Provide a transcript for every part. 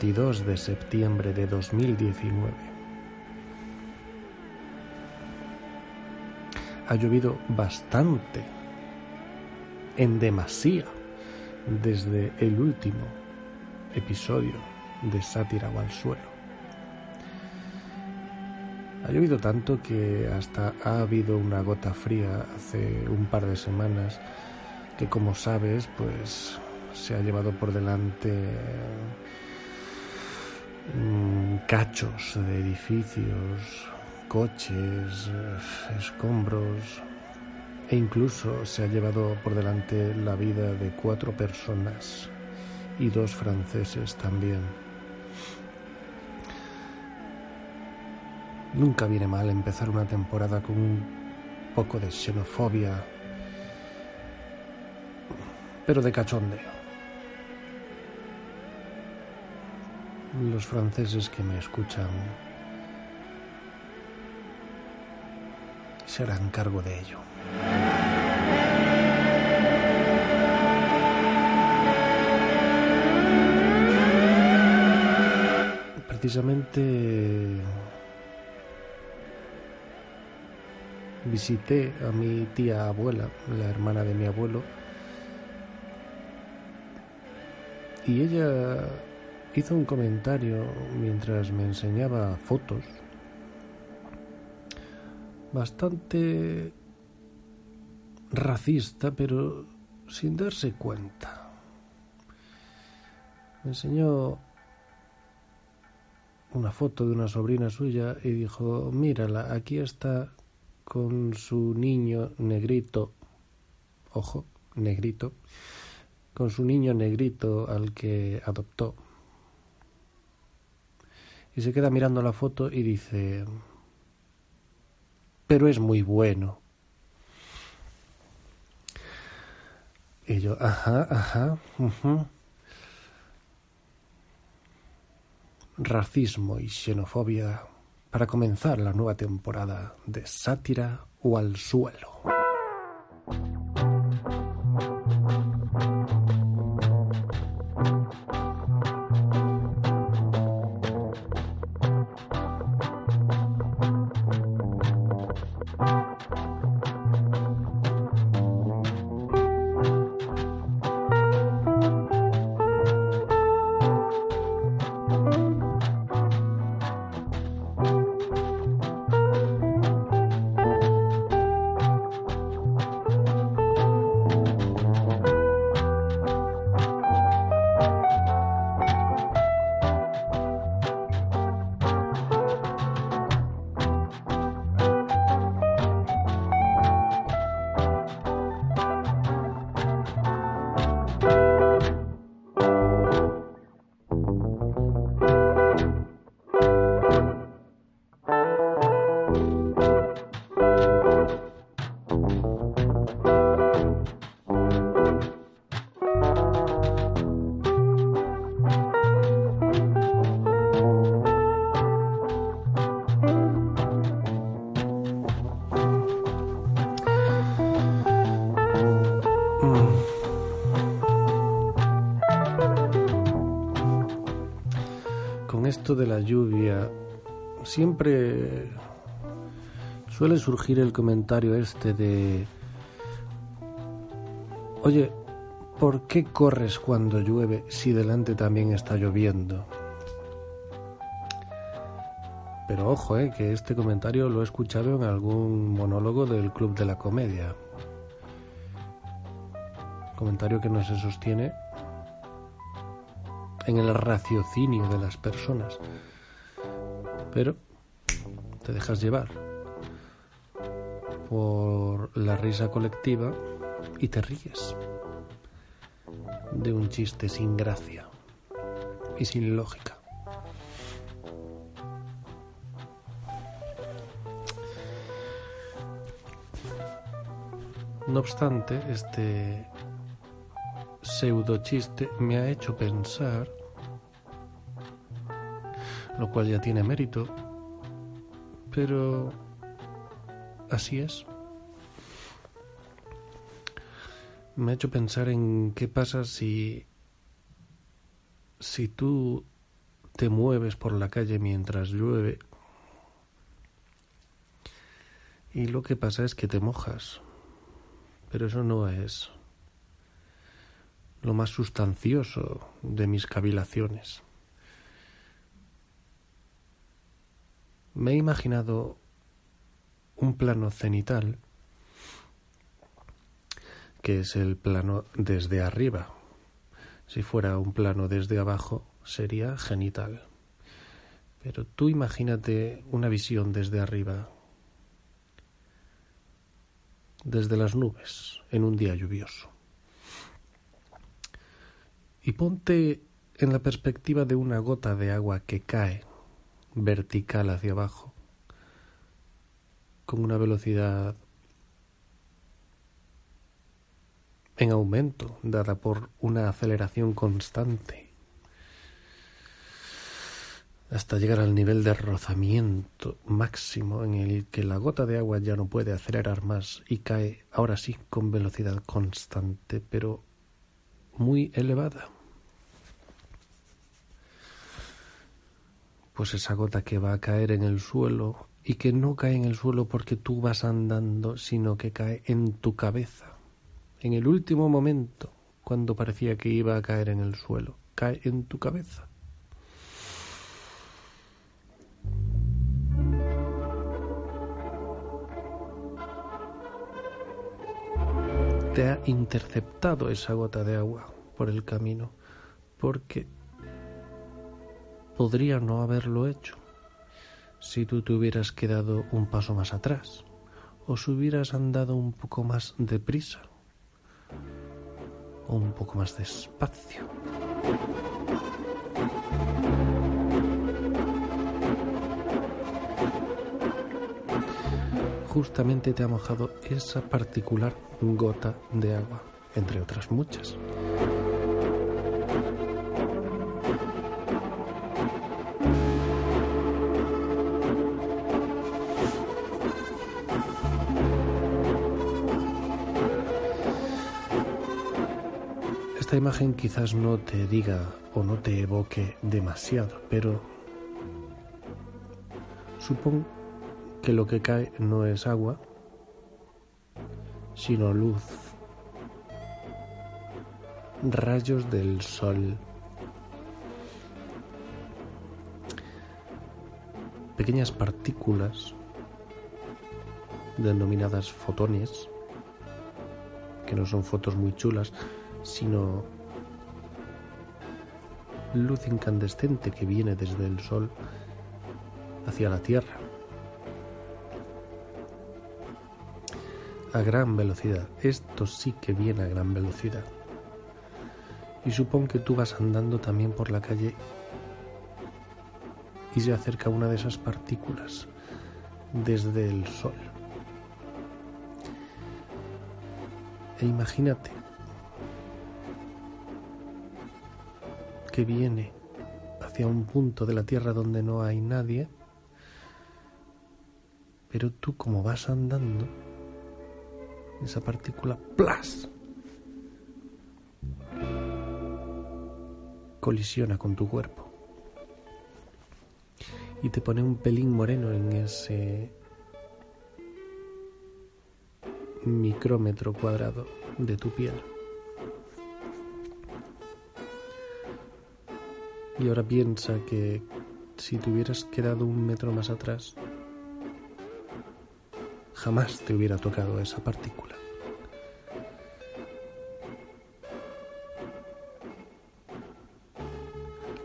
22 de septiembre de 2019. Ha llovido bastante, en demasía, desde el último episodio de Sátira o al suelo. Ha llovido tanto que hasta ha habido una gota fría hace un par de semanas que como sabes pues se ha llevado por delante cachos de edificios, coches, escombros e incluso se ha llevado por delante la vida de cuatro personas y dos franceses también. Nunca viene mal empezar una temporada con un poco de xenofobia, pero de cachondeo. Los franceses que me escuchan se harán cargo de ello. Precisamente visité a mi tía abuela, la hermana de mi abuelo, y ella hizo un comentario mientras me enseñaba fotos bastante racista, pero sin darse cuenta. Me enseñó una foto de una sobrina suya y dijo, mírala, aquí está con su niño negrito, ojo, negrito, con su niño negrito al que adoptó. Y se queda mirando la foto y dice, pero es muy bueno. Y yo, ajá, ajá, racismo y xenofobia para comenzar la nueva temporada de Sátira o al suelo. De la lluvia, siempre suele surgir el comentario este de, oye, ¿por qué corres cuando llueve si delante también está lloviendo? Pero ojo, eh, que este comentario lo he escuchado en algún monólogo del Club de la Comedia. Comentario que no se sostiene en el raciocinio de las personas. Pero te dejas llevar por la risa colectiva y te ríes de un chiste sin gracia y sin lógica. No obstante, este pseudo chiste me ha hecho pensar, lo cual ya tiene mérito, pero así es. Me ha hecho pensar en qué pasa si si tú te mueves por la calle mientras llueve y lo que pasa es que te mojas. Pero eso no es lo más sustancioso de mis cavilaciones. Me he imaginado un plano cenital, que es el plano desde arriba. Si fuera un plano desde abajo, sería genital. Pero tú imagínate una visión desde arriba, desde las nubes en un día lluvioso. Y ponte en la perspectiva de una gota de agua que cae vertical hacia abajo con una velocidad en aumento dada por una aceleración constante hasta llegar al nivel de rozamiento máximo en el que la gota de agua ya no puede acelerar más y cae ahora sí con velocidad constante, pero muy elevada. Pues esa gota que va a caer en el suelo y que no cae en el suelo porque tú vas andando, sino que cae en tu cabeza. En el último momento, cuando parecía que iba a caer en el suelo, cae en tu cabeza. te ha interceptado esa gota de agua por el camino, porque podría no haberlo hecho si tú te hubieras quedado un paso más atrás o si hubieras andado un poco más deprisa o un poco más despacio. justamente te ha mojado esa particular gota de agua, entre otras muchas. Quizás no te diga o no te evoque demasiado, pero supongo que lo que cae no es agua, sino luz, rayos del sol, pequeñas partículas denominadas fotones, que no son fotos muy chulas, sino luz incandescente que viene desde el sol hacia la Tierra. a gran velocidad. Esto sí que viene a gran velocidad. Y supongo que tú vas andando también por la calle y se acerca una de esas partículas desde el sol. E imagínate viene hacia un punto de la Tierra donde no hay nadie, pero tú como vas andando, esa partícula, ¡plas! colisiona con tu cuerpo y te pone un pelín moreno en ese micrómetro cuadrado de tu piel. Y ahora piensa que si te hubieras quedado un metro más atrás, jamás te hubiera tocado esa partícula.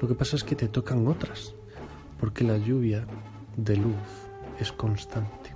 Lo que pasa es que te tocan otras, porque la lluvia de luz es constante.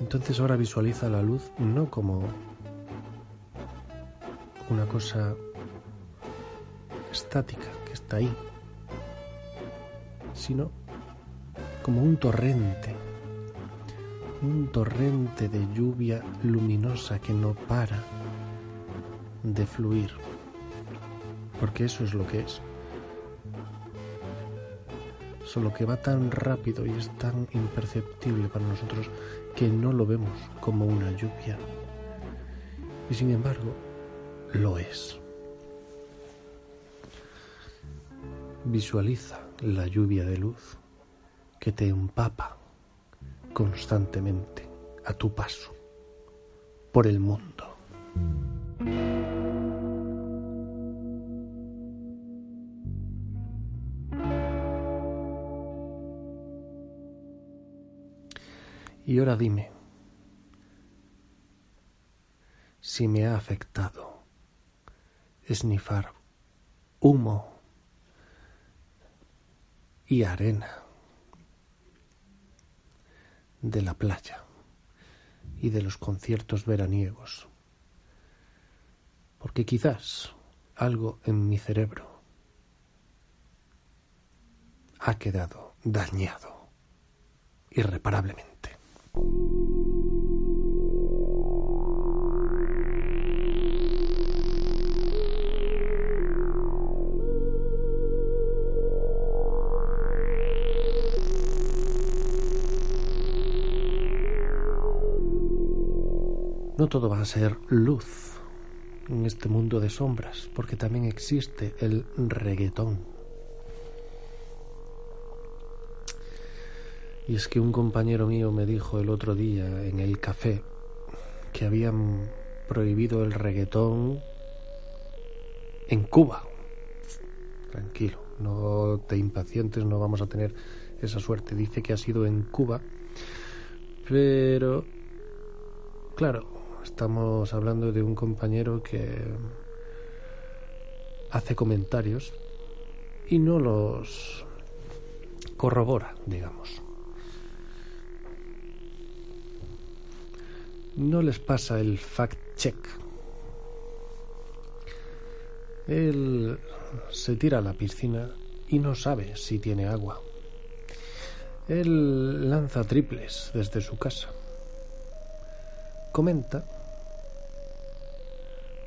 Entonces ahora visualiza la luz no como una cosa estática que está ahí, sino como un torrente, un torrente de lluvia luminosa que no para de fluir, porque eso es lo que es. Solo que va tan rápido y es tan imperceptible para nosotros que no lo vemos como una lluvia. Y sin embargo, lo es. Visualiza la lluvia de luz que te empapa constantemente a tu paso por el mundo. Y ahora dime si me ha afectado esnifar humo y arena de la playa y de los conciertos veraniegos, porque quizás algo en mi cerebro ha quedado dañado irreparablemente. Todo va a ser luz en este mundo de sombras, porque también existe el reggaetón. Y es que un compañero mío me dijo el otro día en el café que habían prohibido el reggaetón en Cuba. Tranquilo, no te impacientes, no vamos a tener esa suerte. Dice que ha sido en Cuba, pero claro, estamos hablando de un compañero que hace comentarios y no los corrobora, digamos. no les pasa el fact-check. Él se tira a la piscina y no sabe si tiene agua. Él lanza triples desde su casa. Comenta,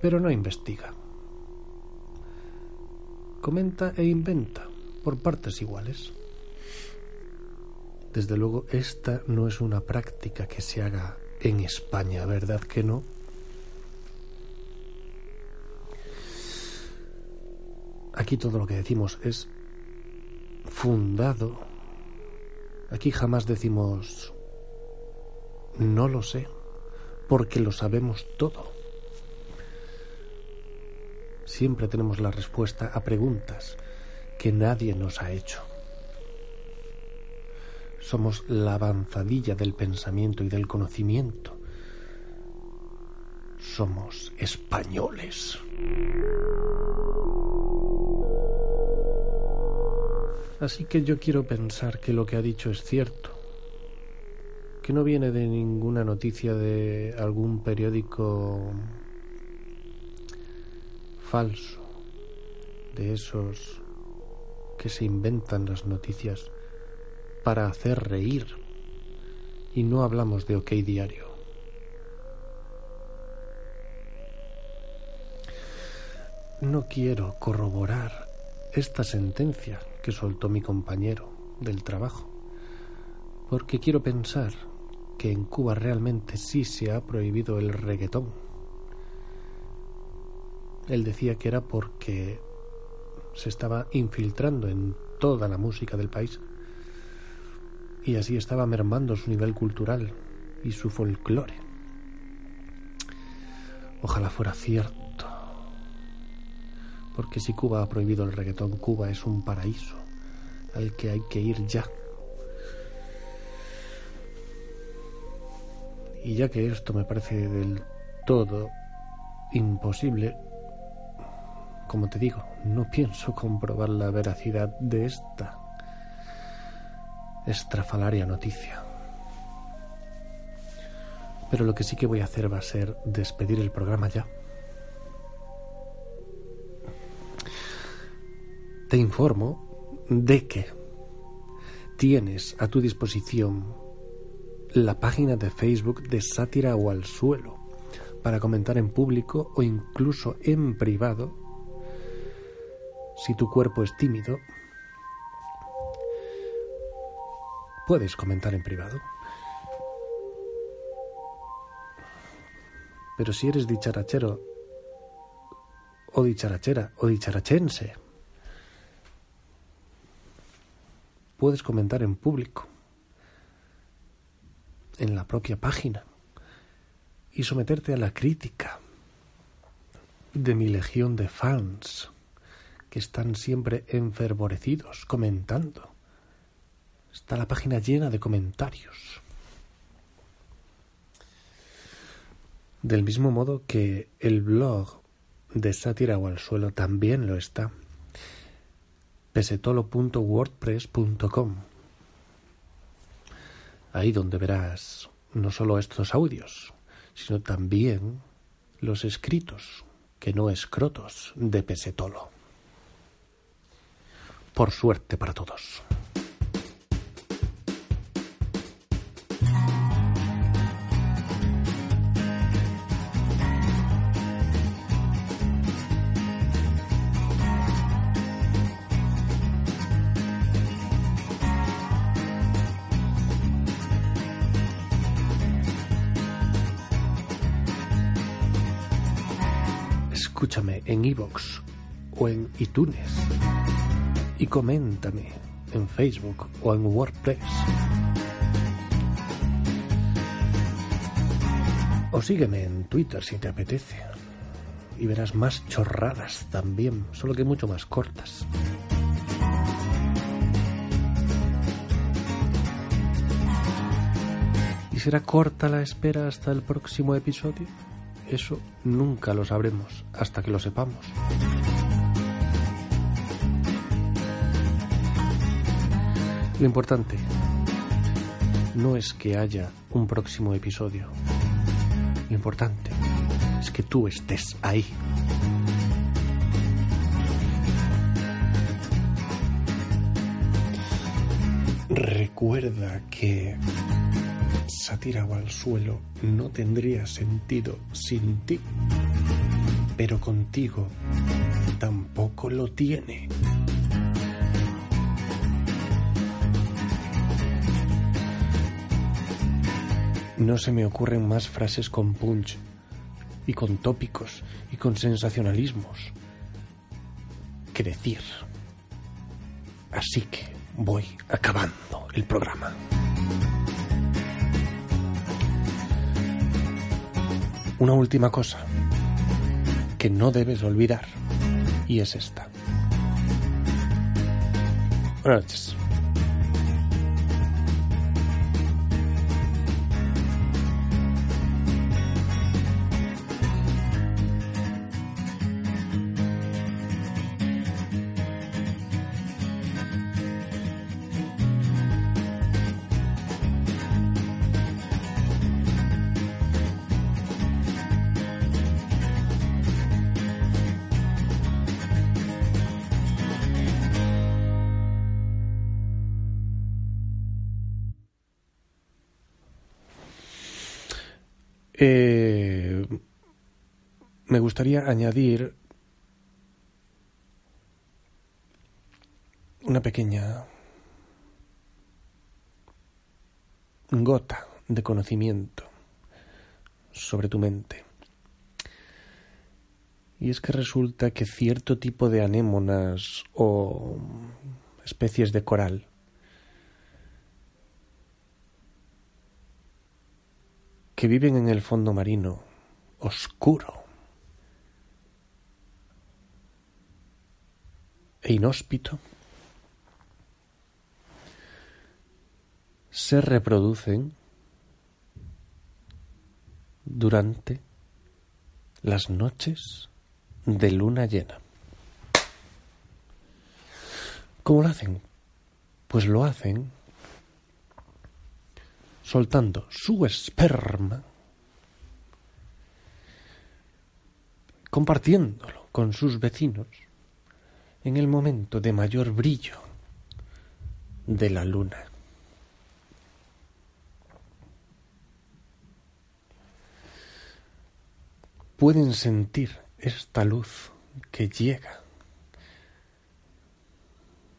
pero no investiga. Comenta e inventa por partes iguales. Desde luego, esta no es una práctica que se haga en España, ¿verdad que no? Aquí todo lo que decimos es fundado. Aquí jamás decimos no lo sé, porque lo sabemos todo. Siempre tenemos la respuesta a preguntas que nadie nos ha hecho. Somos la avanzadilla del pensamiento y del conocimiento. Somos españoles. Así que yo quiero pensar que lo que ha dicho es cierto, que no viene de ninguna noticia de algún periódico falso, de esos que se inventan las noticias para hacer reír. Y no hablamos de OK Diario. No quiero corroborar esta sentencia que soltó mi compañero del trabajo, porque quiero pensar que en Cuba realmente sí se ha prohibido el reggaetón. Él decía que era porque se estaba infiltrando en toda la música del país y así estaba mermando su nivel cultural y su folclore. Ojalá fuera cierto. Porque si Cuba ha prohibido el reggaetón, Cuba es un paraíso al que hay que ir ya. Y ya que esto me parece del todo imposible, como te digo, no pienso comprobar la veracidad de esta estrafalaria noticia. Pero lo que sí que voy a hacer va a ser despedir el programa ya. Te informo de que tienes a tu disposición la página de Facebook de Sátira o al suelo para comentar en público o incluso en privado si tu cuerpo es tímido puedes comentar en privado. Pero si eres dicharachero o dicharachera o dicharachense, puedes comentar en público, en la propia página, y someterte a la crítica de mi legión de fans que están siempre enfervorecidos comentando. Está la página llena de comentarios. Del mismo modo que el blog de Sátira o al suelo también lo está. pesetolo.wordpress.com. Ahí donde verás no solo estos audios, sino también los escritos, que no escrotos, de Pesetolo. Por suerte para todos. escúchame en iVoox o en iTunes y coméntame en Facebook o en WordPress. O sígueme en Twitter si te apetece. Y verás más chorradas también, solo que mucho más cortas. ¿Y será corta la espera hasta el próximo episodio? Eso nunca lo sabremos hasta que lo sepamos. Lo importante no es que haya un próximo episodio. Lo importante es que tú estés ahí. Recuerda que tirado al suelo no tendría sentido sin ti, pero contigo tampoco lo tiene. No se me ocurren más frases con punch y con tópicos y con sensacionalismos que decir. Así que voy acabando el programa. una última cosa que no debes olvidar y es esta. Buenas noches. Eh, me gustaría añadir una pequeña gota de conocimiento sobre tu mente. Y es que resulta que cierto tipo de anémonas o especies de coral que viven en el fondo marino, oscuro, e inhóspito, se reproducen durante las noches de luna llena. ¿Cómo lo hacen? Pues lo hacen soltando su esperma, compartiéndolo con sus vecinos en el momento de mayor brillo de la luna. Pueden sentir esta luz que llega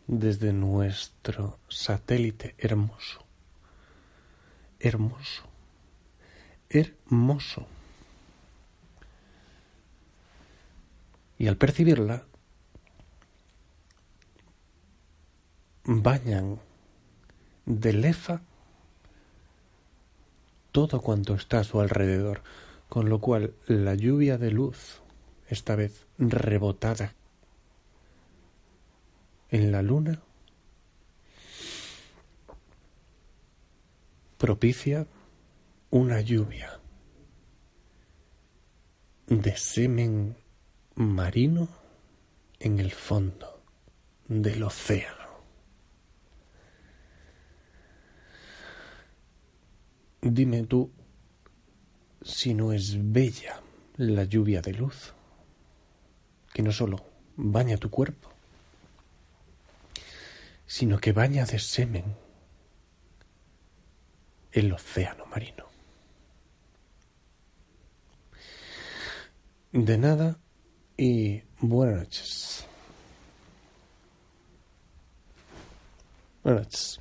desde nuestro satélite hermoso, hermoso, hermoso. Y al percibirla, bañan de lefa todo cuanto está a su alrededor, con lo cual la lluvia de luz, esta vez rebotada en la luna, propicia una lluvia de semen marino en el fondo del océano. Dime tú si no es bella la lluvia de luz, que no solo baña tu cuerpo, sino que baña de semen el océano marino. De nada y buenas noches. Buenas noches.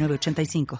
906985.